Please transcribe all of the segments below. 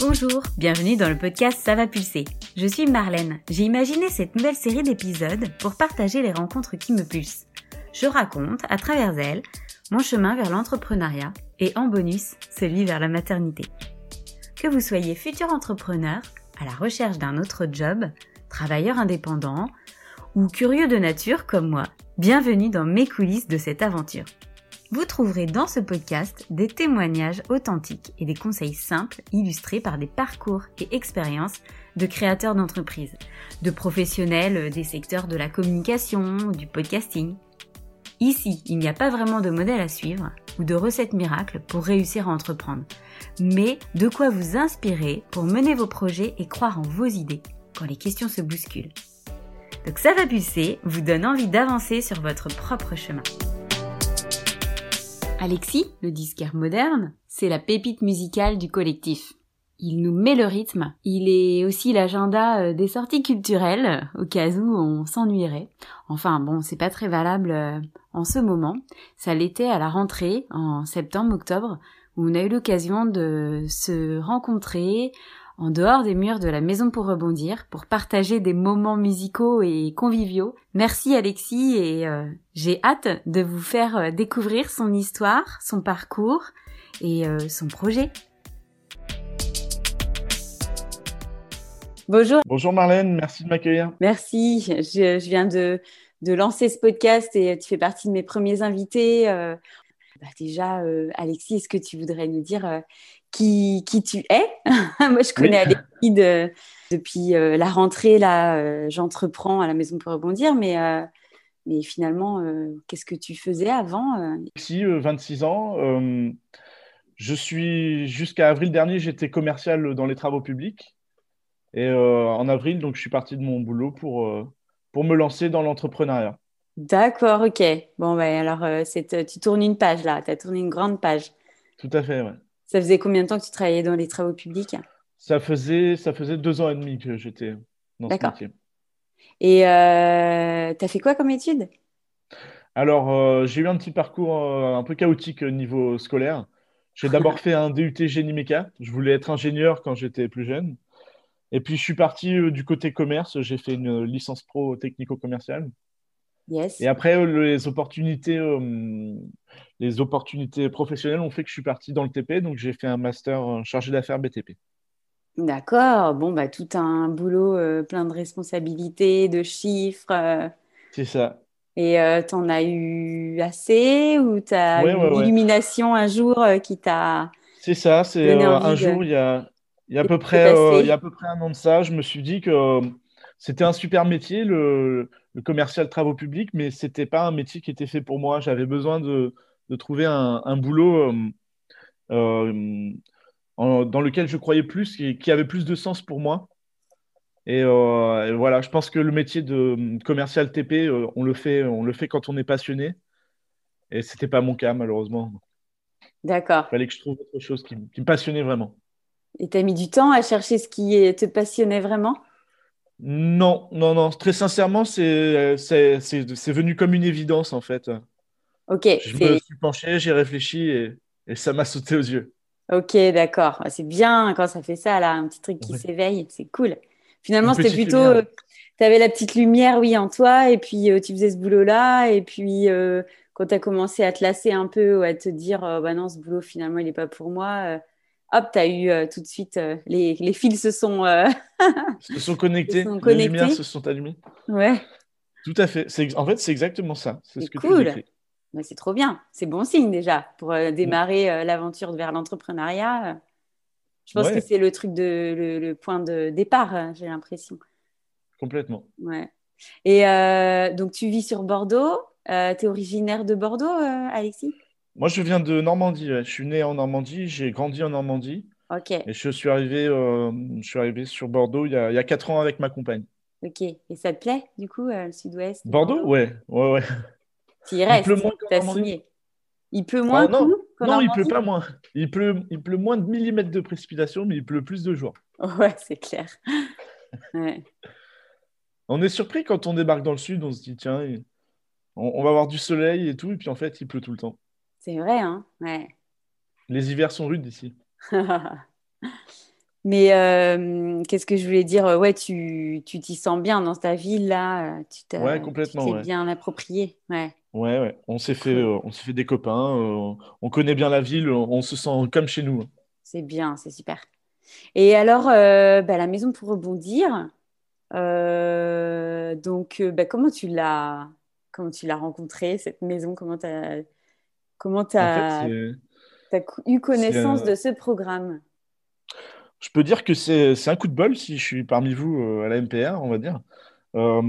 Bonjour, bienvenue dans le podcast Ça va pulser. Je suis Marlène. J'ai imaginé cette nouvelle série d'épisodes pour partager les rencontres qui me pulsent. Je raconte, à travers elles, mon chemin vers l'entrepreneuriat et en bonus, celui vers la maternité. Que vous soyez futur entrepreneur, à la recherche d'un autre job, travailleur indépendant ou curieux de nature comme moi, bienvenue dans mes coulisses de cette aventure. Vous trouverez dans ce podcast des témoignages authentiques et des conseils simples illustrés par des parcours et expériences de créateurs d'entreprises, de professionnels des secteurs de la communication, du podcasting. Ici, il n'y a pas vraiment de modèle à suivre ou de recette miracle pour réussir à entreprendre, mais de quoi vous inspirer pour mener vos projets et croire en vos idées quand les questions se bousculent. Donc ça va pulser, vous donne envie d'avancer sur votre propre chemin. Alexis, le disquaire moderne, c'est la pépite musicale du collectif. Il nous met le rythme. Il est aussi l'agenda euh, des sorties culturelles, au cas où on s'ennuierait. Enfin bon, c'est pas très valable euh, en ce moment. Ça l'était à la rentrée, en septembre-octobre, où on a eu l'occasion de se rencontrer, en dehors des murs de la Maison pour rebondir, pour partager des moments musicaux et conviviaux. Merci Alexis et euh, j'ai hâte de vous faire euh, découvrir son histoire, son parcours et euh, son projet. Bonjour. Bonjour Marlène, merci de m'accueillir. Merci, je, viens de, de, lancer ce podcast et tu fais partie de mes premiers invités. Bah déjà, Alexis, est-ce que tu voudrais nous dire qui, qui tu es. Moi, je connais Alexis depuis euh, la rentrée. Là, euh, j'entreprends à la Maison pour rebondir, mais, euh, mais finalement, qu'est-ce que tu faisais avant Ici, 26 ans. je suis jusqu'à avril dernier, j'étais commercial dans les travaux publics. Et en avril, donc, je suis parti de mon boulot pour, pour me lancer dans l'entrepreneuriat. D'accord, ok. Bon, ben alors, tu tournes une page là, tu as tourné une grande page. Tout à fait, ouais. Ça faisait combien de temps que tu travaillais dans les travaux publics? Ça faisait, ça faisait deux ans et demi que j'étais dans ce métier. Et euh, tu as fait quoi comme études Alors, euh, j'ai eu un petit parcours euh, un peu chaotique au niveau scolaire. J'ai d'abord fait un DUT génie méca. Je voulais être ingénieur quand j'étais plus jeune. Et puis, je suis parti du côté commerce. J'ai fait une licence pro technico-commerciale. Et après, euh, les opportunités, euh, les opportunités professionnelles ont fait que je suis parti dans le TP, donc j'ai fait un master euh, chargé d'affaires BTP. D'accord. Bon, bah, tout un boulot plein de responsabilités, de chiffres. C'est ça. Et tu en as eu assez ou tu as eu une illumination un jour qui t'a. C'est ça. C'est un jour, il y a, il y, a à peu près, il y a à peu près un an de ça, je me suis dit que c'était un super métier, le, le commercial travaux publics, mais c'était pas un métier qui était fait pour moi. J'avais besoin de, trouver un, boulot euh, euh, dans lequel je croyais plus, qui, qui, avait plus de sens pour moi. Euh, et, voilà, je pense que le métier de commercial TP, on le fait, on le fait quand on est passionné. Et c'était pas mon cas malheureusement. D'accord. Il fallait que je trouve autre chose qui, qui me passionnait vraiment. Et tu as mis du temps à chercher ce qui te passionnait vraiment? Non, non, non. Très sincèrement, c'est venu comme une évidence, en fait. Ok. Je me suis penché, j'ai réfléchi et, et, ça m'a sauté aux yeux. Ok, d'accord. Ah, c'est bien quand ça fait ça, là, un petit truc qui s'éveille. C'est cool. Finalement, c'était plutôt. Euh, tu avais la petite lumière, oui, en toi, et puis euh, tu faisais ce boulot-là, et puis euh, quand tu as commencé à te lasser un peu ou à te dire, bah non, ce boulot, finalement, il n'est pas pour moi hop, tu as eu euh, tout de suite, euh, les, les, fils se sont, euh, se sont connectés, les lumières se sont allumées. Ouais. Tout à fait. En fait, c'est exactement ça. C'est ce que cool. tu c'est trop bien. C'est bon signe déjà pour démarrer l'aventure vers l'entrepreneuriat. Je pense que c'est le truc de le, point de départ, j'ai l'impression. Complètement. Ouais. Et donc, tu vis sur Bordeaux. tu es originaire de Bordeaux, Alexis? Moi, je viens de Normandie. Je suis né en Normandie, j'ai grandi en Normandie. Ok. Et je suis arrivé, euh, je suis arrivé sur Bordeaux il y, a, il y a 4 ans avec ma compagne. Ok. Et ça te plaît, du coup, euh, le sud-ouest Bordeaux, Ouais, ouais, ouais. Tu y restes, t'as signé. Il pleut moins ah, Non, non il pleut pas moins. Il pleut, il pleut moins de millimètres de précipitation, mais il pleut plus de jours. Ouais, c'est clair. ouais. On est surpris quand on débarque dans le sud, on se dit, tiens, on, on va avoir du soleil et tout, et puis en fait, il pleut tout le temps. C'est vrai, hein ouais. Les hivers sont rudes ici. Mais euh, qu'est-ce que je voulais dire? Ouais, tu t'y sens bien dans ta ville là Tu ouais, complètement. Tu t'es bien approprié. Ouais. Ouais, ouais. On s'est fait, euh, on s'est fait des copains. Euh, on connaît bien la ville. On, se sent comme chez nous. C'est bien, c'est super. Et alors, bah, la maison pour rebondir. donc, bah, comment tu l'as, comment tu l'as rencontrée cette maison? Comment t'as, comment t'as, as eu connaissance de ce programme? Je peux dire que c'est un coup de bol si je suis parmi vous euh, à la MPR, on va dire. Euh,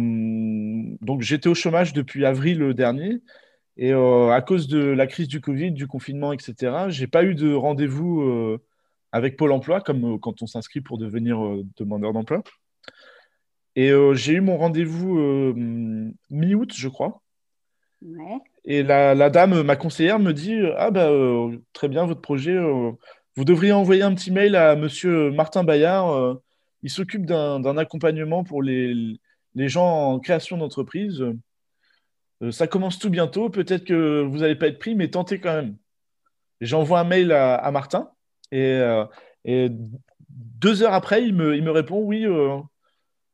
donc j'étais au chômage depuis avril dernier et euh, à cause de la crise du Covid, du confinement, etc., j'ai pas eu de rendez-vous avec Pôle Emploi comme quand on s'inscrit pour devenir demandeur d'emploi. Et j'ai eu mon rendez-vous mi-août, je crois. Et la, dame, ma conseillère, me dit Ah, bah, très bien, votre projet, vous devriez envoyer un petit mail à monsieur Martin Bayard. Euh, il s'occupe d'un accompagnement pour les, gens en création d'entreprise. Euh, ça commence tout bientôt. Peut-être que vous n'allez pas être pris, mais tentez quand même. J'envoie un mail à, Martin euh, et, deux heures après, il me, répond Oui,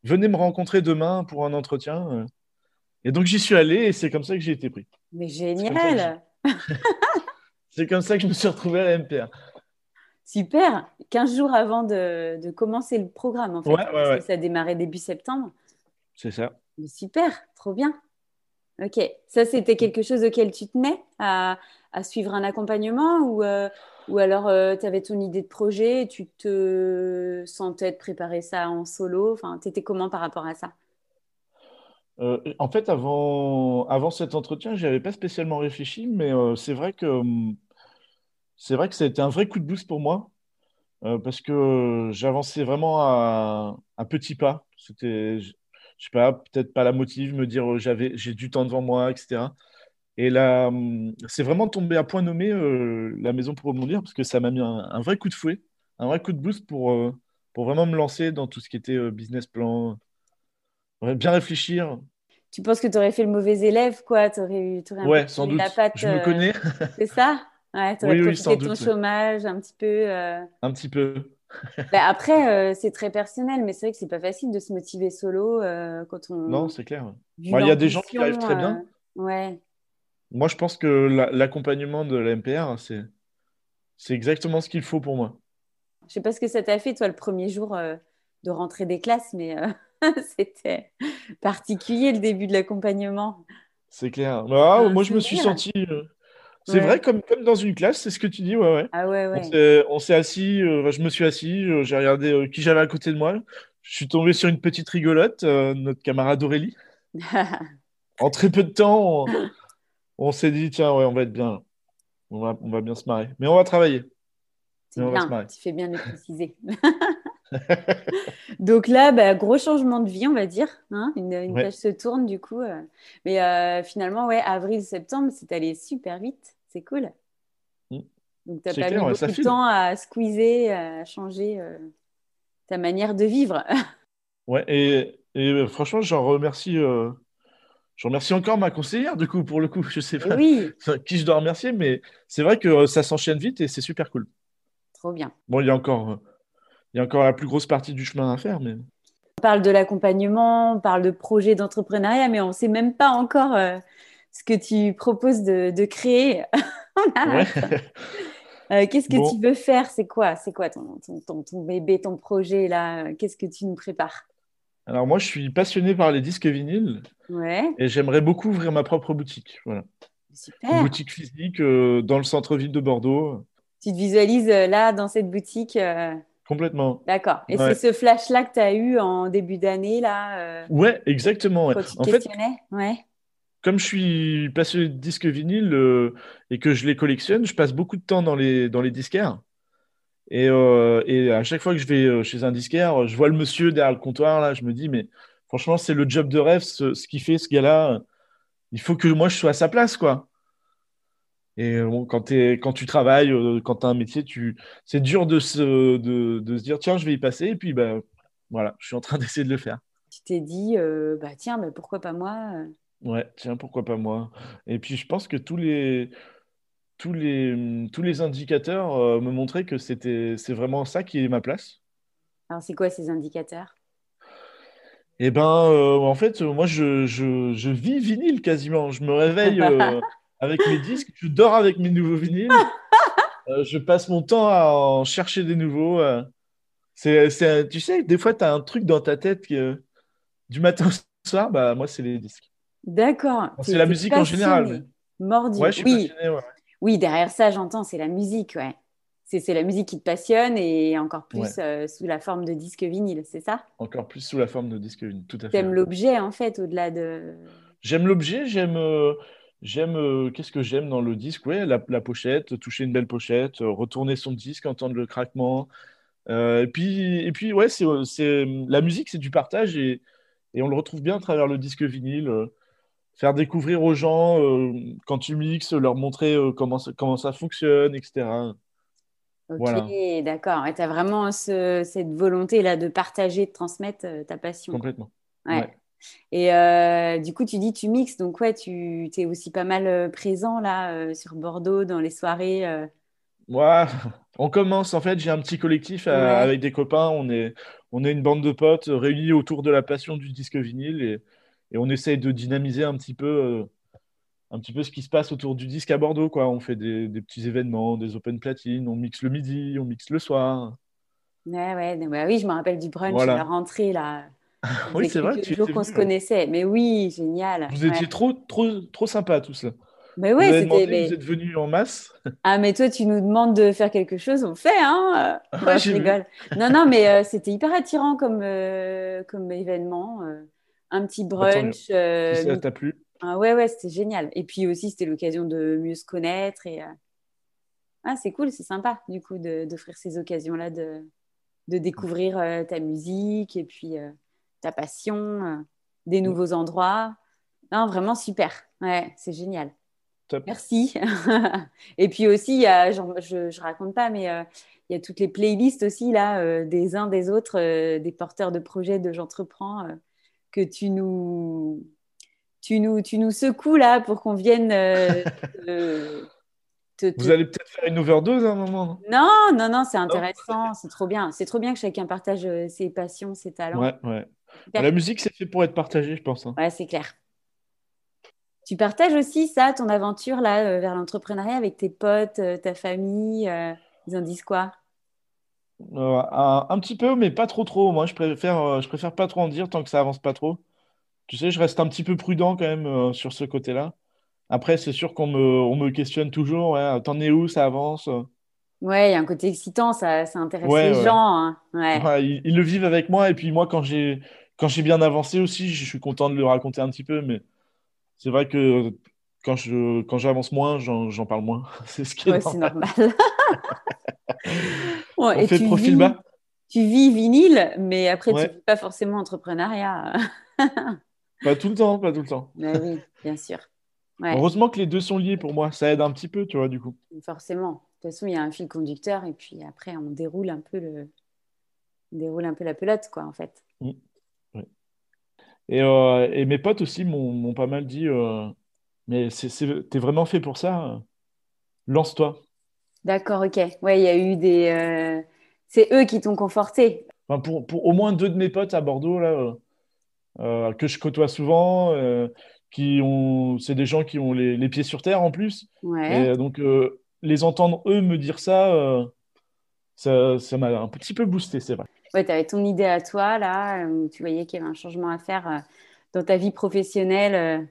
venez me rencontrer demain pour un entretien. Et donc j'y suis allé et c'est comme ça que j'ai été pris. Mais génial C'est comme, ça que je me suis retrouvé à la MPR. Super 15 jours avant de, commencer le programme, en fait. parce que ça a démarré début septembre. C'est ça. super, trop bien. Ok, ça c'était quelque chose auquel tu tenais à, à suivre un accompagnement ou, euh, ou alors euh, tu avais ton idée de projet et tu te sentais te préparer ça en solo? Enfin, tu étais comment par rapport à ça? Euh, En fait, avant, avant cet entretien, je avais pas spécialement réfléchi, mais c'est vrai que hum, c'est vrai que ça a été un vrai coup de boost pour moi euh, parce que j'avançais vraiment à un petit pas. C'était, je, sais pas, peut-être pas la motive, me dire euh, j'avais, j'ai du temps devant moi, etc. Et là, hum, c'est vraiment tombé à point nommé euh, la maison pour rebondir parce que ça m'a mis un, vrai coup de fouet, un vrai coup de boost pour, pour vraiment me lancer dans tout ce qui était business plan, bien réfléchir. Tu penses que tu aurais fait le mauvais élève, quoi? Tu aurais eu, ouais, sans doute. Je me connais. c'est ça? Ouais, tu aurais profité de ton chômage un petit peu. Euh. Un petit peu. Bah, après, euh, c'est très personnel, mais c'est vrai que c'est pas facile de se motiver solo euh, quand on. Non, c'est clair. Il y a des gens qui arrivent très bien. ouais. Moi, je pense que l'accompagnement de la MPR, c'est c'est exactement ce qu'il faut pour moi. Je sais pas ce que ça t'a fait, toi, le premier jour de rentrer des classes, mais c'était particulier le début de l'accompagnement. C'est clair. Ah, moi, je me suis senti c'est vrai, comme, comme dans une classe, c'est ce que tu dis, ouais, ouais. Ah ouais, ouais. On s'est assis, euh, je me suis assis, euh, j'ai regardé euh, qui j'avais à côté de moi. Je suis tombé sur une petite rigolote, notre camarade Aurélie. en très peu de temps, on, s'est dit, tiens, ouais, on va être bien. On va, on va bien se marrer. Mais on va travailler. C'est bien, tu fais bien de le préciser. Donc là, bah, gros changement de vie, on va dire. Hein. une, page se tourne du coup. Mais finalement, ouais, avril, septembre, c'est allé super vite c'est cool. Mm. Donc, tu n'as pas mis beaucoup de temps à squeezer, à changer euh, ta manière de vivre. ouais, et, et euh, franchement, j'en remercie. Euh, je remercie encore ma conseillère, du coup, pour le coup. Je sais pas oui. qui je dois remercier, mais c'est vrai que ça s'enchaîne vite et c'est super cool. Trop bien. Bon, il y a encore, il y a encore la plus grosse partie du chemin à faire, mais. On parle de l'accompagnement, on parle de projets d'entrepreneuriat, mais on ne sait même pas encore ce que tu proposes de, créer. Euh, qu'est-ce que tu veux faire? C'est quoi? C'est quoi ton, ton, bébé, ton projet là? Qu'est-ce que tu nous prépares? Alors moi, je suis passionné par les disques vinyles. Ouais. Et j'aimerais beaucoup ouvrir ma propre boutique. Voilà. Super. Une boutique physique euh, dans le centre-ville de Bordeaux. Tu te visualises euh, là, dans cette boutique Complètement. D'accord. Et c'est ce flash-là que tu as eu en début d'année, là Ouais, exactement. Quand tu en questionnais ouais comme je suis passionné de disques vinyles euh, et que je les collectionne, je passe beaucoup de temps dans les, dans les disquaires. Et, euh, et à chaque fois que je vais euh, chez un disquaire, je vois le monsieur derrière le comptoir, là, je me dis, mais franchement, c'est le job de rêve, ce, ce qu'il fait, ce gars-là. Il faut que moi, je sois à sa place, quoi. Et quand, es, quand tu travailles, quand tu as un métier, tu... c'est dur de se, de, de, se dire, tiens, je vais y passer. Et puis, bah, voilà, je suis en train d'essayer de le faire. Tu t'es dit, bah, tiens, bah, pourquoi pas moi Ouais, tiens, pourquoi pas moi? Et puis je pense que tous les, tous les, tous les indicateurs euh, me montraient que c'était, c'est vraiment ça qui est ma place. Alors, c'est quoi ces indicateurs? Eh ben, en fait, moi, je, je, vis vinyle quasiment. Je me réveille avec mes disques, je dors avec mes nouveaux vinyles. je passe mon temps à en chercher des nouveaux. C'est, tu sais, des fois, tu as un truc dans ta tête que, du matin au soir, bah, moi, c'est les disques. D'accord. c'est la musique en général. Mordu. Ouais, je suis oui. Passionné, ouais. oui, derrière ça, j'entends, c'est la musique, ouais. C'est, la musique qui te passionne et encore plus euh, sous la forme de disque vinyle, c'est ça? Encore plus sous la forme de disque vinyle, tout à fait. T'aimes l'objet, en fait, au-delà de. J'aime l'objet, j'aime. Euh, j'aime. Euh, qu'est-ce que j'aime dans le disque? Ouais, la, la, pochette, toucher une belle pochette, retourner son disque, entendre le craquement, euh, et puis, et puis ouais, c'est, la musique, c'est du partage et, et, on le retrouve bien à travers le disque vinyle. Euh, faire découvrir aux gens euh, quand tu mixes, leur montrer comment, ça, comment ça fonctionne, etc. Ok, d'accord. Et tu as vraiment cette volonté-là de partager, de transmettre ta passion. Complètement. Ouais. Et du coup, tu dis tu mixes, donc ouais, tu es aussi pas mal présent là sur Bordeaux dans les soirées. Ouais, on commence. En fait, j'ai un petit collectif euh, avec des copains. On est, on est une bande de potes réunis autour de la passion du disque vinyle et, et on essaye de dynamiser un petit peu, euh, un petit peu ce qui se passe autour du disque à Bordeaux. Quoi. On fait des, des petits événements, des open platines, on mixe le midi, on mixe le soir. Ouais, ouais, bah oui, je me rappelle du brunch à la rentrée là. oui, c'est vrai. Tu jours qu'on se connaissait. Mais oui, génial. Vous étiez trop, trop, trop sympa tous. Mais ouais, c'était. Vous êtes venus en masse. Ah, mais toi, tu nous demandes de faire quelque chose, on fait, hein euh, Je rigole. Non, non, mais euh, c'était hyper attirant comme, euh, comme événement. un petit bah, brunch. ça t'a plu ah, Ouais, ouais, c'était génial. Et puis aussi, c'était l'occasion de mieux se connaître. Et, ah, c'est cool, c'est sympa, du coup, d'offrir ces occasions-là de, de découvrir ta musique et puis ta passion, des nouveaux endroits. Non, vraiment super. Ouais, c'est génial. Merci. et puis aussi, je ne raconte pas, mais euh, il y a toutes les playlists aussi, là, euh, des uns des autres, euh, des porteurs de projets de J'entreprends, que tu nous, tu, nous, tu nous secoues là pour qu'on vienne. Vous allez peut-être faire une overdose à un moment. Non, non, non, c'est intéressant, c'est trop bien. C'est trop bien que chacun partage ses passions, ses talents. Ouais, ouais. La musique, c'est fait pour être partagé, je pense. Hein. Ouais, c'est clair. Tu partages aussi ça, ton aventure là euh, vers l'entrepreneuriat avec tes potes, euh, ta famille. Euh, ils en disent quoi? Un, petit peu, mais pas trop trop. Moi, je préfère, je préfère pas trop en dire tant que ça avance pas trop. Tu sais, je reste un petit peu prudent quand même sur ce côté-là. Après, c'est sûr qu'on me, on me questionne toujours. Ouais, T'en es où Ça avance? Ouais, il y a un côté excitant, ça, ça intéresse les gens. Hein. ils, ils, le vivent avec moi. Et puis moi, quand j'ai, quand j'ai bien avancé aussi, je suis content de le raconter un petit peu. Mais c'est vrai que quand je quand j'avance moins, j'en parle moins. c'est ce qui est normal. On fait le profil bas. Tu vis vinyle, mais après, tu ne vis pas forcément entrepreneuriat. pas tout le temps, pas tout le temps. Mais oui, bien sûr. Heureusement que les deux sont liés pour moi, ça aide un petit peu, tu vois, du coup. Forcément. De toute façon, il y a un fil conducteur et puis après, on déroule un peu le, on déroule un peu la pelote, quoi, en fait. Mmh. Euh, et, mes potes aussi m'ont pas mal dit euh, Mais t'es vraiment fait pour ça Lance-toi. D'accord, ok. Ouais, il y a eu des. Euh, c'est eux qui t'ont conforté. pour, pour, au moins deux de mes potes à Bordeaux, là, que je côtoie souvent, qui ont, c'est des gens qui ont les, pieds sur terre en plus. Ouais. Et donc, les entendre eux me dire ça, ça m'a un petit peu boosté, c'est vrai. Ouais, tu avais ton idée à toi, là, où tu voyais qu'il y avait un changement à faire euh, dans ta vie professionnelle,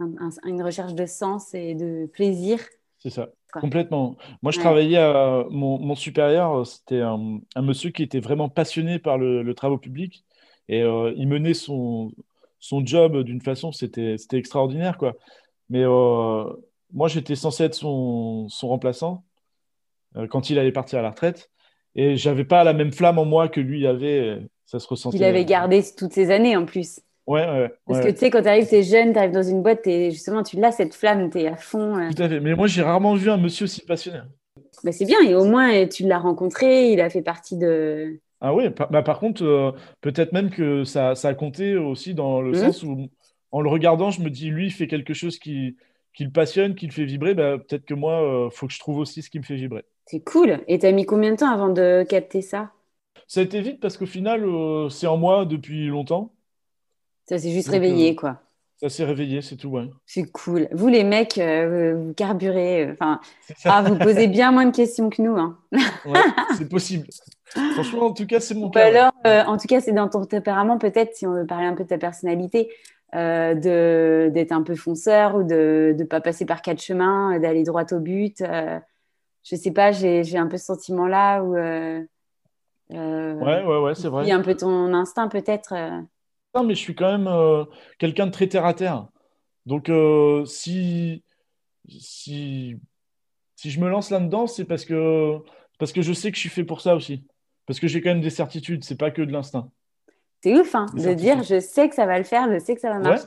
euh, une recherche de sens et de plaisir. C'est ça, complètement. Moi, je travaillais à mon, supérieur, c'était un, monsieur qui était vraiment passionné par le, le travaux public et euh, il menait son, son job d'une façon, c'était extraordinaire, quoi. Mais moi, j'étais censé être son, son remplaçant quand il allait partir à la retraite. Et j'avais pas la même flamme en moi que lui avait. Ça se ressentait. Il avait gardé toutes ces années en plus. Ouais, ouais. Parce que tu sais, quand tu arrives, tu es jeune, tu arrives dans une boîte, et justement, tu l'as cette flamme, tu es à fond. Euh. Tout à fait. Mais moi, j'ai rarement vu un monsieur aussi passionné. Bah, c'est bien, et au moins, tu l'as rencontré, il a fait partie de. Ah oui, bah, par contre, euh, peut-être même que ça, ça, a compté aussi dans le mmh. sens où, en le regardant, je me dis, lui, il fait quelque chose qui, qui le passionne, qui le fait vibrer. Bah, peut-être que moi, il euh, faut que je trouve aussi ce qui me fait vibrer. C'est cool. Et tu as mis combien de temps avant de capter ça? Ça a été vite parce qu'au final, c'est en moi depuis longtemps. Ça s'est juste réveillé, quoi. Ça s'est réveillé, c'est tout, ouais. C'est cool. Vous, les mecs, vous carburez. Enfin, ah, vous posez bien moins de questions que nous. Hein. ouais, c'est possible. Franchement, en tout cas, c'est mon cas. alors, en tout cas, c'est dans ton tempérament, peut-être, si on veut parler un peu de ta personnalité. Euh, d'être un peu fonceur ou de ne pas passer par quatre chemins, d'aller droit au but. Euh, je sais pas, j'ai un peu ce sentiment-là où. Euh, ouais, ouais, ouais, c'est vrai. Il y a un peu ton instinct, peut-être. Non, mais je suis quand même quelqu'un de très terre à terre. Donc, si, si, si je me lance là-dedans, c'est parce que, parce que je sais que je suis fait pour ça aussi. Parce que j'ai quand même des certitudes, c'est pas que de l'instinct. C'est ouf hein, de dire je sais que ça va le faire, je sais que ça va marcher.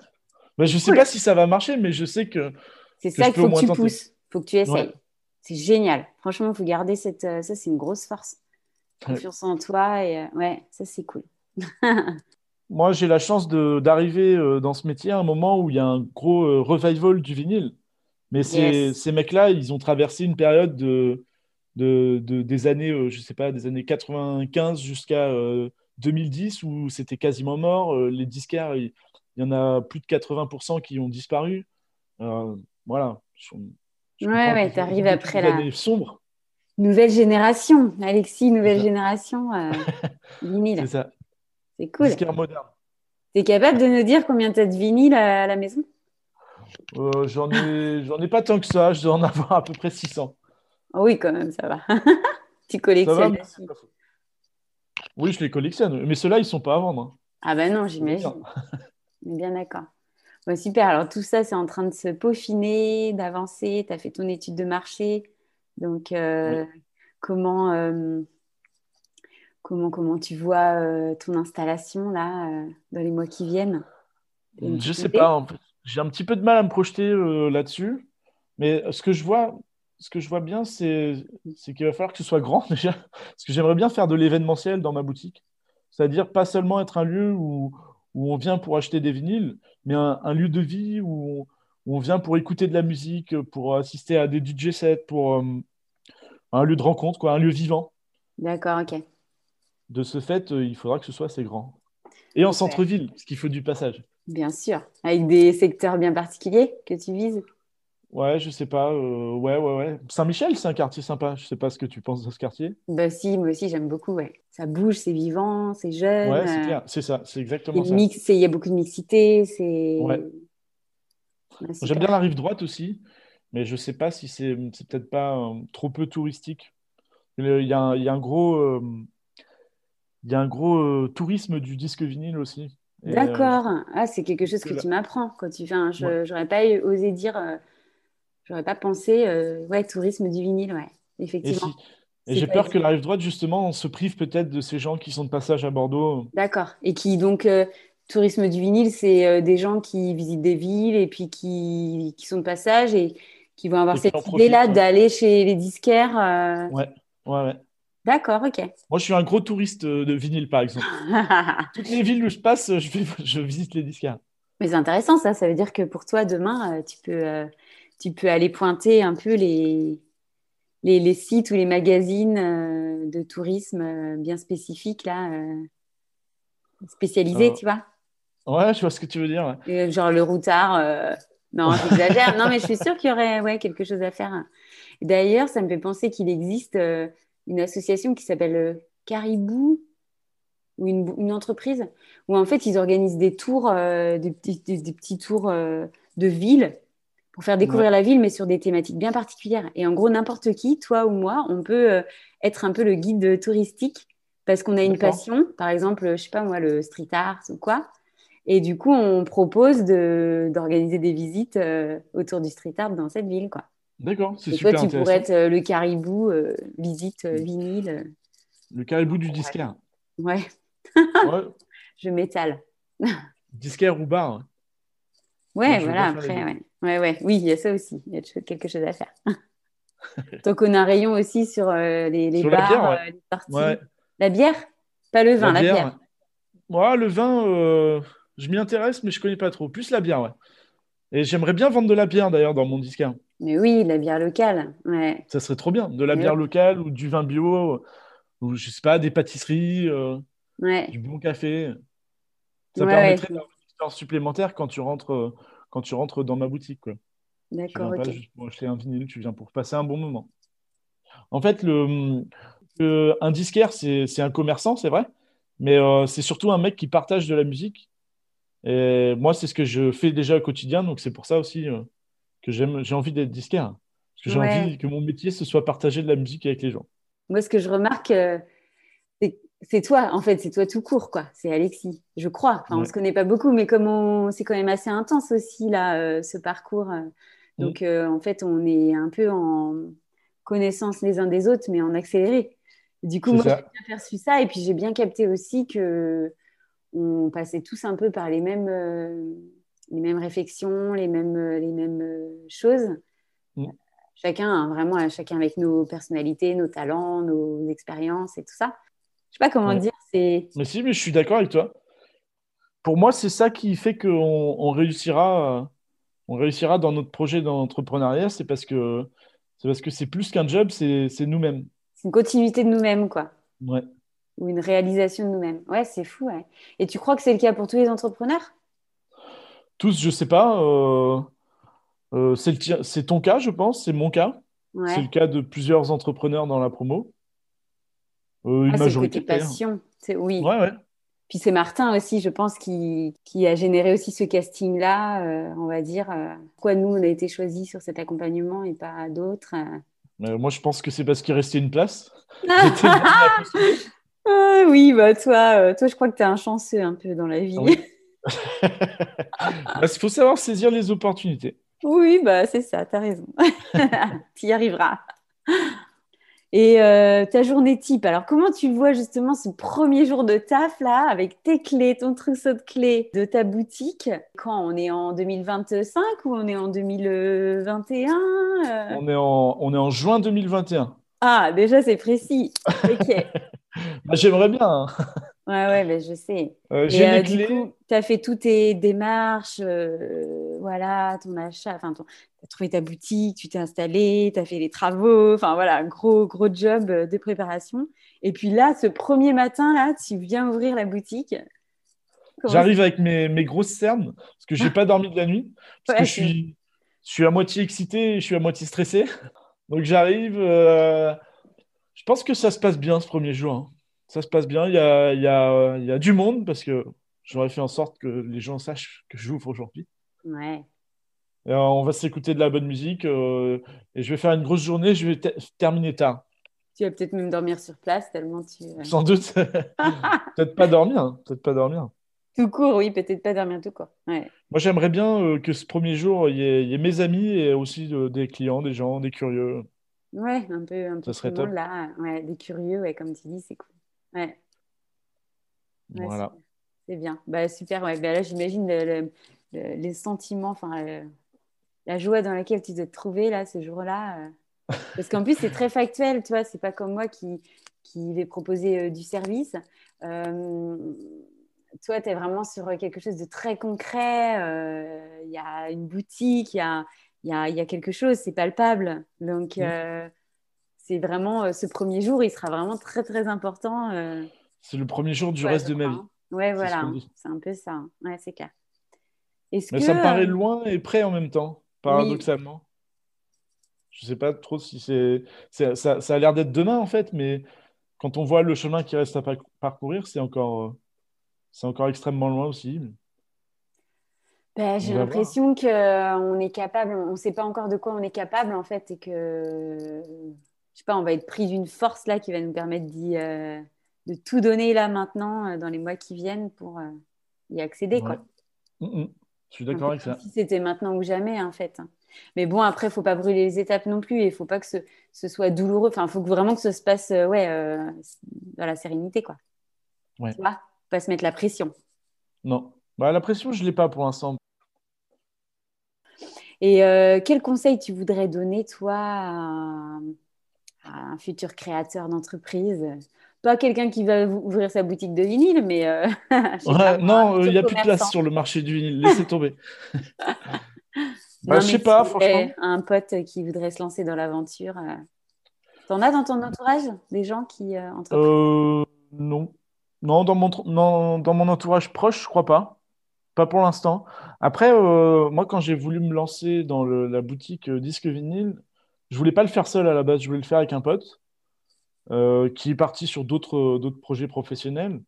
Ouais. je ne sais pas si ça va marcher, mais je sais que. C'est ça qu'il faut que tu pousses, il faut que tu essayes. C'est génial. Franchement, il faut garder cette. Euh, ça, c'est une grosse force. Confiance en toi et euh, ouais, ça, c'est cool. Moi, j'ai la chance d'arriver euh, dans ce métier à un moment où il y a un gros revival du vinyle. Mais ces, ces mecs-là, ils ont traversé une période de, de, de des années, je sais pas, des années 95 jusqu'à 2010 où c'était quasiment mort. Euh, les disquaires, il, y en a plus de 80% qui ont disparu. Euh, voilà. ouais, ouais, tu arrives après la. sombre. Nouvelle génération, Alexis, nouvelle génération. Euh, vinyle. C'est ça. C'est cool. Disquaire moderne. Tu es capable de nous dire combien tu as de vinyle à, la maison? J'en ai, ai pas tant que ça. Je dois en avoir à peu près 600. oui, quand même, ça va. tu collectionnes. Oui, je les collectionne, mais ceux-là, ils ne sont pas à vendre. Hein. Ah ben non, j'imagine. bien d'accord. super, alors tout ça, c'est en train de se peaufiner, d'avancer. Tu as fait ton étude de marché. Donc, euh, comment, euh, comment, comment tu vois euh, ton installation là, dans les mois qui viennent? Je ne sais pas. En fait. J'ai un petit peu de mal à me projeter là-dessus. Mais ce que je vois, ce que je vois bien, c'est qu'il va falloir que ce soit grand déjà. Parce que j'aimerais bien faire de l'événementiel dans ma boutique. C'est-à-dire pas seulement être un lieu où, où, on vient pour acheter des vinyles, mais un, lieu de vie où on, vient pour écouter de la musique, pour assister à des DJ sets, pour euh, un lieu de rencontre, quoi, un lieu vivant. D'accord, ok. De ce fait, euh, il faudra que ce soit assez grand. Et en centre-ville, parce qu'il faut du passage. Bien sûr. Avec des secteurs bien particuliers que tu vises Ouais, je sais pas. Euh, ouais, ouais, ouais. Saint-Michel, c'est un quartier sympa. Je sais pas ce que tu penses de ce quartier. Bah si, moi aussi j'aime beaucoup. Ouais. Ça bouge, c'est vivant, c'est jeune. Ouais, c'est clair. C'est ça, c'est exactement ça. Il y a beaucoup de mixité. C'est. Ouais. J'aime bien la rive droite aussi, mais je sais pas si c'est peut-être pas euh, trop peu touristique. Il y a un, il y a un gros, euh, il y a un gros tourisme du disque vinyle aussi. D'accord. ah, c'est quelque chose que tu m'apprends quand tu viens. Je n'aurais pas osé dire J'aurais pas pensé, euh, ouais, tourisme du vinyle, ouais, effectivement. Et, j'ai peur que la rive droite, justement, on se prive peut-être de ces gens qui sont de passage à Bordeaux. D'accord. Et qui, donc, euh, tourisme du vinyle, c'est euh, des gens qui visitent des villes et puis qui, qui sont de passage et qui vont avoir cette idée-là d'aller chez les disquaires. Ouais, ouais, ouais. D'accord, ok. Moi, je suis un gros touriste de vinyle, par exemple. Toutes les villes où je passe, je, je visite les disquaires. Mais c'est intéressant, ça. Ça veut dire que pour toi, demain, tu peux tu peux aller pointer un peu les, les, sites ou les magazines euh, de tourisme euh, bien spécifiques, là, euh, spécialisés, tu vois Ouais, je vois ce que tu veux dire. genre le routard. Non, j'exagère. non, mais je suis sûre qu'il y aurait ouais, quelque chose à faire. D'ailleurs, ça me fait penser qu'il existe une association qui s'appelle Caribou ou une, entreprise où en fait ils organisent des tours, des, petits, des, petits tours de ville pour faire découvrir la ville, mais sur des thématiques bien particulières. Et en gros, n'importe qui, toi ou moi, on peut euh, être un peu le guide touristique parce qu'on a une passion, par exemple, je sais pas moi, le street art ou quoi. Et du coup, on propose d'organiser des visites euh, autour du street art dans cette ville, quoi. D'accord, c'est super toi, tu pourrais être euh, le caribou, visite vinyle. Le caribou du disquaire. Ouais. ouais. Je m'étale. disquaire ou bar. Ouais, voilà, après, ouais. ouais. Ouais, Oui, il y a ça aussi. Il y a quelque chose à faire. Donc, on a un rayon aussi sur euh, les, les bars, la bière, euh, les parties. La bière? Pas le vin, la, bière. Moi, le vin, euh, je m'y intéresse, mais je ne connais pas trop. Plus la bière, ouais. Et j'aimerais bien vendre de la bière, d'ailleurs, dans mon disquaire. Mais oui, la bière locale, ouais. Ça serait trop bien. De la bière locale ou du vin bio. ou je sais pas, des pâtisseries, du bon café. Ça permettrait d'avoir une expérience supplémentaire quand tu rentres, quand tu rentres dans ma boutique. D'accord. Tu viens pas juste pour acheter un vinyle, tu viens pour passer un bon moment. En fait, le, un disquaire, c'est un commerçant, c'est vrai, mais c'est surtout un mec qui partage de la musique. Et moi, c'est ce que je fais déjà au quotidien, donc c'est pour ça aussi que j'ai envie d'être disquaire. Parce que j'ai envie que mon métier, ce soit partager de la musique avec les gens. Moi, ce que je remarque, euh, c'est toi, en fait, c'est toi tout court, quoi. C'est Alexis, je crois. Enfin, On ne se connaît pas beaucoup, mais comme c'est quand même assez intense aussi, là, euh, ce parcours. Euh. Mm. Donc, en fait, on est un peu en connaissance les uns des autres, mais en accéléré. Du coup, moi, j'ai bien perçu ça, et puis j'ai bien capté aussi que on passait tous un peu par les mêmes, les mêmes réflexions, les mêmes, les mêmes choses. Mm chacun, hein, vraiment, chacun avec nos personnalités, nos talents, nos expériences et tout ça. Je sais pas comment dire. C'est. Mais si, mais je suis d'accord avec toi. Pour moi, c'est ça qui fait qu'on on réussira, on réussira dans notre projet d'entrepreneuriat. C'est parce que c'est parce que c'est plus qu'un job, c'est nous-mêmes. C'est une continuité de nous-mêmes, quoi. Ouais. Ou une réalisation de nous-mêmes. Ouais, c'est fou. Ouais. Et tu crois que c'est le cas pour tous les entrepreneurs? Tous, je sais pas. Euh... Euh, c'est ton cas, je pense, c'est mon cas. C'est le cas de plusieurs entrepreneurs dans la promo. Euh, une ah, majorité. passion, oui. Ouais, ouais. Puis c'est Martin aussi, je pense, qui, qui a généré aussi ce casting-là, euh, on va dire. pourquoi nous, on a été choisis sur cet accompagnement et pas d'autres Moi, je pense que c'est parce qu'il restait une place. ah, oui, bah toi, toi, je crois que tu es un chanceux un peu dans la vie. Il bah, faut savoir saisir les opportunités. Oui, bah, c'est ça, tu as raison. tu y arriveras. Et euh, ta journée type, alors comment tu vois justement ce premier jour de taf là, avec tes clés, ton trousseau de clés de ta boutique? Quand on est en 2025 ou on est en 2021 euh? on, est en, on est en juin 2021. Ah, déjà c'est précis. Ok. Bah, j'aimerais bien. Hein. Ouais, ouais, ben, je sais. Euh, j'ai euh, du coup, tu as fait toutes tes démarches, euh, voilà, ton achat, enfin, tu as trouvé ta boutique, tu t'es installé, tu as fait les travaux, enfin voilà, gros, gros job de préparation. Et puis là, ce premier matin, là, tu viens ouvrir la boutique. J'arrive avec mes, mes, grosses cernes, parce que je n'ai pas dormi de la nuit, parce que je suis, je suis à moitié excité, je suis à moitié stressé. Donc j'arrive, je pense que ça se passe bien ce premier jour. Hein ça se passe bien. Il y a, il y a, il y a du monde parce que j'aurais fait en sorte que les gens sachent que j'ouvre aujourd'hui. Ouais. Et on va s'écouter de la bonne musique euh, et je vais faire une grosse journée. Je vais terminer tard. Tu vas peut-être même dormir sur place tellement tu. Euh, Sans doute. peut-être pas dormir. Hein. Peut-être pas dormir. Tout court, oui, peut-être pas dormir tout court. Ouais. Moi, j'aimerais bien euh, que ce premier jour, il y, ait, mes amis et aussi des clients, des gens, des curieux. Ouais, un peu, un peu. Ça serait top. Là, ouais, des curieux, ouais, comme tu dis, c'est cool. Ouais. voilà. C'est bien. Bah, super. Ouais. Bah, là, j'imagine les sentiments, enfin, la joie dans laquelle tu te trouvais là, ce jour-là. Euh. Parce qu'en plus, c'est très factuel, tu vois. C'est pas comme moi qui, qui vais proposer euh, du service. Euh, toi, tu es vraiment sur quelque chose de très concret. Il y a une boutique, il y a, y, a, y a, quelque chose, c'est palpable. Donc, mmh c'est vraiment euh, ce premier jour, il sera vraiment très très important. Euh, c'est le premier jour du reste de ma vie. Ouais, voilà, c'est un peu ça. Ouais, c'est clair. Mais ça me paraît euh, loin et près en même temps, paradoxalement. Je Je sais pas trop si c'est. Ça, ça, a l'air d'être demain en fait, mais quand on voit le chemin qui reste à parcourir, c'est encore, c'est encore extrêmement loin aussi. Ben, j'ai l'impression qu'on est capable, on ne sait pas encore de quoi on est capable en fait, et que je sais pas, on va être pris d'une force là qui va nous permettre euh, de tout donner là maintenant euh, dans les mois qui viennent pour euh, y accéder. Quoi. Je suis d'accord avec ça. Si c'était maintenant ou jamais, en fait. Mais bon, après, il faut pas brûler les étapes non plus. Il ne faut pas que ce, soit douloureux. Enfin, il faut vraiment que ça se passe ouais, dans la sérénité. Quoi. Ouais. Tu vois Pas se mettre la pression. Non. Bah, la pression, je ne l'ai pas pour l'instant. Et quel conseil tu voudrais donner, toi, un futur créateur d'entreprise? Pas quelqu'un qui va ouvrir sa boutique de vinyle, mais. Euh, non, il n'y a plus de place sur le marché du vinyle. Laissez tomber. bah, je sais pas, franchement. Un pote qui voudrait se lancer dans l'aventure. Euh. T'en as dans ton entourage? Des gens qui euh, entreprennent? Non. Non dans, mon, dans mon entourage proche, je crois pas. Pas pour l'instant. Après, moi, quand j'ai voulu me lancer dans la boutique disque vinyle, je voulais pas le faire seul à la base. Je voulais le faire avec un pote qui est parti sur d'autres projets professionnels.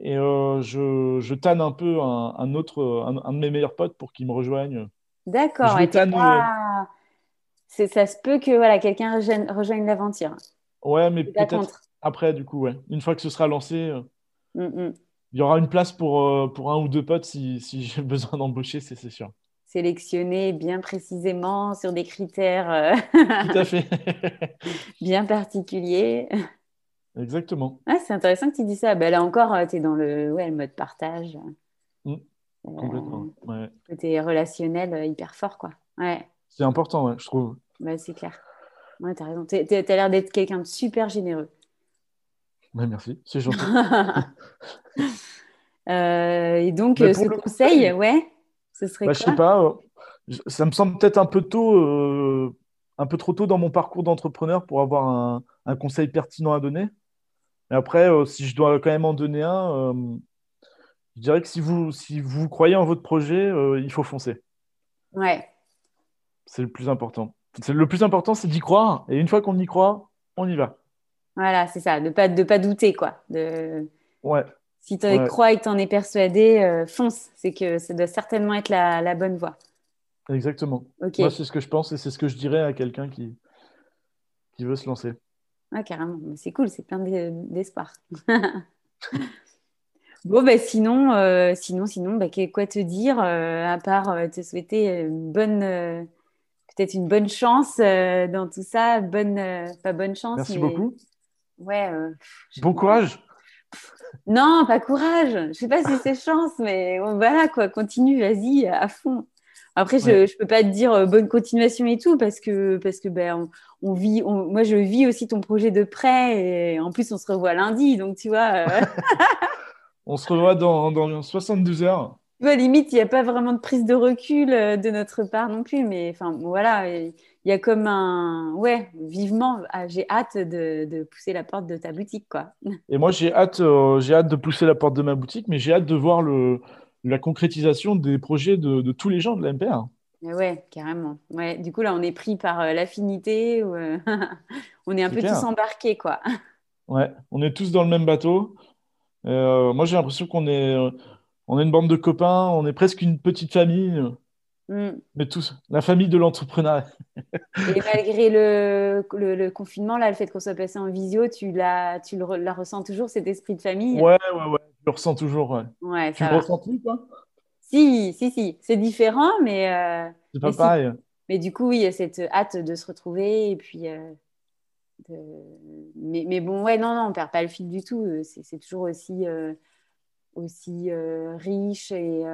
Et euh, je, je, tanne un peu un, autre, un, de mes meilleurs potes pour qu'il me rejoigne. D'accord. Et tanne... Ça se peut que voilà, quelqu'un rejoigne, rejoigne l'aventure. Ouais, mais peut-être après, du coup, ouais. Une fois que ce sera lancé, euh, mm, mm. il y aura une place pour, euh, pour un ou deux potes si, si j'ai besoin d'embaucher, c'est sûr. Sélectionner bien précisément sur des critères Tout à fait. bien particuliers. Exactement. Ah, c'est intéressant que tu dis ça. Ben, là encore, euh, tu es dans le, ouais, le mode partage. Mmh. Complètement. Ouais. Côté relationnel euh, hyper fort, quoi. Ouais. C'est important, ouais, je trouve. Bah, c'est clair. Ouais, tu as raison. Tu as l'air d'être quelqu'un de super généreux. Ouais, merci, c'est gentil. euh, et donc, bah, ce conseil, ouais, ce serait bah, quoi Je sais pas. Ça me semble peut-être un peu tôt, euh, un peu trop tôt dans mon parcours d'entrepreneur pour avoir un, un conseil pertinent à donner après, euh, si je dois quand même en donner un, euh, je dirais que si vous, si vous croyez en votre projet, euh, il faut foncer. Ouais. C'est le plus important. Le plus important, c'est d'y croire. Et une fois qu'on y croit, on y va. Voilà, c'est ça. De ne pas, de pas douter, quoi. De... Ouais. Si tu crois et que tu en es persuadé, fonce. C'est que ça doit certainement être la, bonne voie. Exactement. Moi, c'est ce que je pense et c'est ce que je dirais à quelqu'un qui, qui veut se lancer. Ah, carrément. C'est cool, c'est plein d'espoir. bon, bah, sinon, euh, sinon, sinon bah, quoi te dire euh, à part euh, te souhaiter une bonne, peut-être une bonne chance dans tout ça. Bonne, pas bonne chance. Merci beaucoup. Ouais. bon courage. Non, pas courage. Je sais pas si c'est chance, mais voilà quoi. Continue, vas-y à fond. Après, je ne peux pas te dire euh, bonne continuation et tout parce que, parce que ben, on, vit, moi, je vis aussi ton projet de près et en plus, on se revoit lundi. Donc, tu vois. Euh. on se revoit dans, dans 72 heures. Vois, limite, il n'y a pas vraiment de prise de recul euh, de notre part non plus. Mais enfin, voilà, il y a comme un. Ouais, vivement, ah, j'ai hâte de, de, pousser la porte de ta boutique, quoi. Et moi, j'ai hâte, j'ai hâte de pousser la porte de ma boutique, mais j'ai hâte de voir le la concrétisation des projets de, tous les gens de la MPR. Ouais, carrément. Ouais, du coup, là, on est pris par euh, l'affinité. Euh, on est un peu tous embarqués, quoi. Ouais, on est tous dans le même bateau. Euh, moi, j'ai l'impression qu'on est, on est une bande de copains, on est presque une petite famille. Mm. Mais tous, la famille de l'entrepreneuriat. Et malgré le, le, confinement, là, le fait qu'on soit passé en visio, tu, la, tu le, la ressens toujours, cet esprit de famille? Ouais, ouais, ouais. Je le ressens toujours. Ouais. tu le ressens plus, toi? Si, si, si. C'est différent, mais. Euh, c'est pas pareil. Mais du coup, oui, il y a cette hâte de se retrouver. Et puis. Euh, mais, mais, bon, ouais, non, non, on perd pas le fil du tout. C'est toujours aussi. Euh, aussi riche et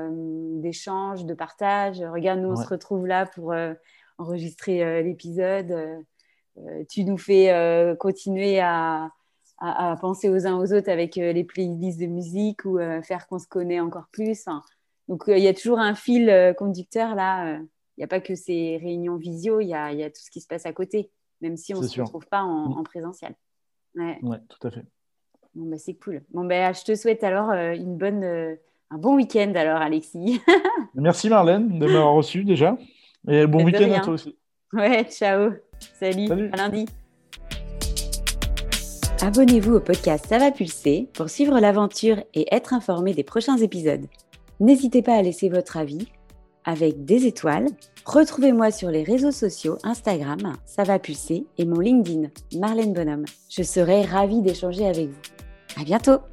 d'échanges, de partage. Regarde, nous, on se retrouve là pour enregistrer l'épisode. tu nous fais continuer à, à, penser aux uns aux autres avec euh, les playlists de musique ou euh, faire qu'on se connaît encore plus. Donc, euh, il y a toujours un fil conducteur là. Il n'y a pas que ces réunions visio, il y a, y a, tout ce qui se passe à côté, même si on ne se retrouve pas en, mm. présentiel. Ouais. tout à fait. Bon, bah, c'est cool. Bon, bah, je te souhaite alors une bonne, un bon week-end, alors, Alexis. Merci, Marlène, de m'avoir reçu déjà. Et bon week-end à toi aussi. Ouais, ciao. Salut. Salut. À lundi. Abonnez-vous au podcast Ça va pulser pour suivre l'aventure et être informé des prochains épisodes. N'hésitez pas à laisser votre avis avec des étoiles. Retrouvez-moi sur les réseaux sociaux Instagram, Ça va pulser et mon LinkedIn, Marlène Bonhomme. Je serai ravie d'échanger avec vous. À bientôt!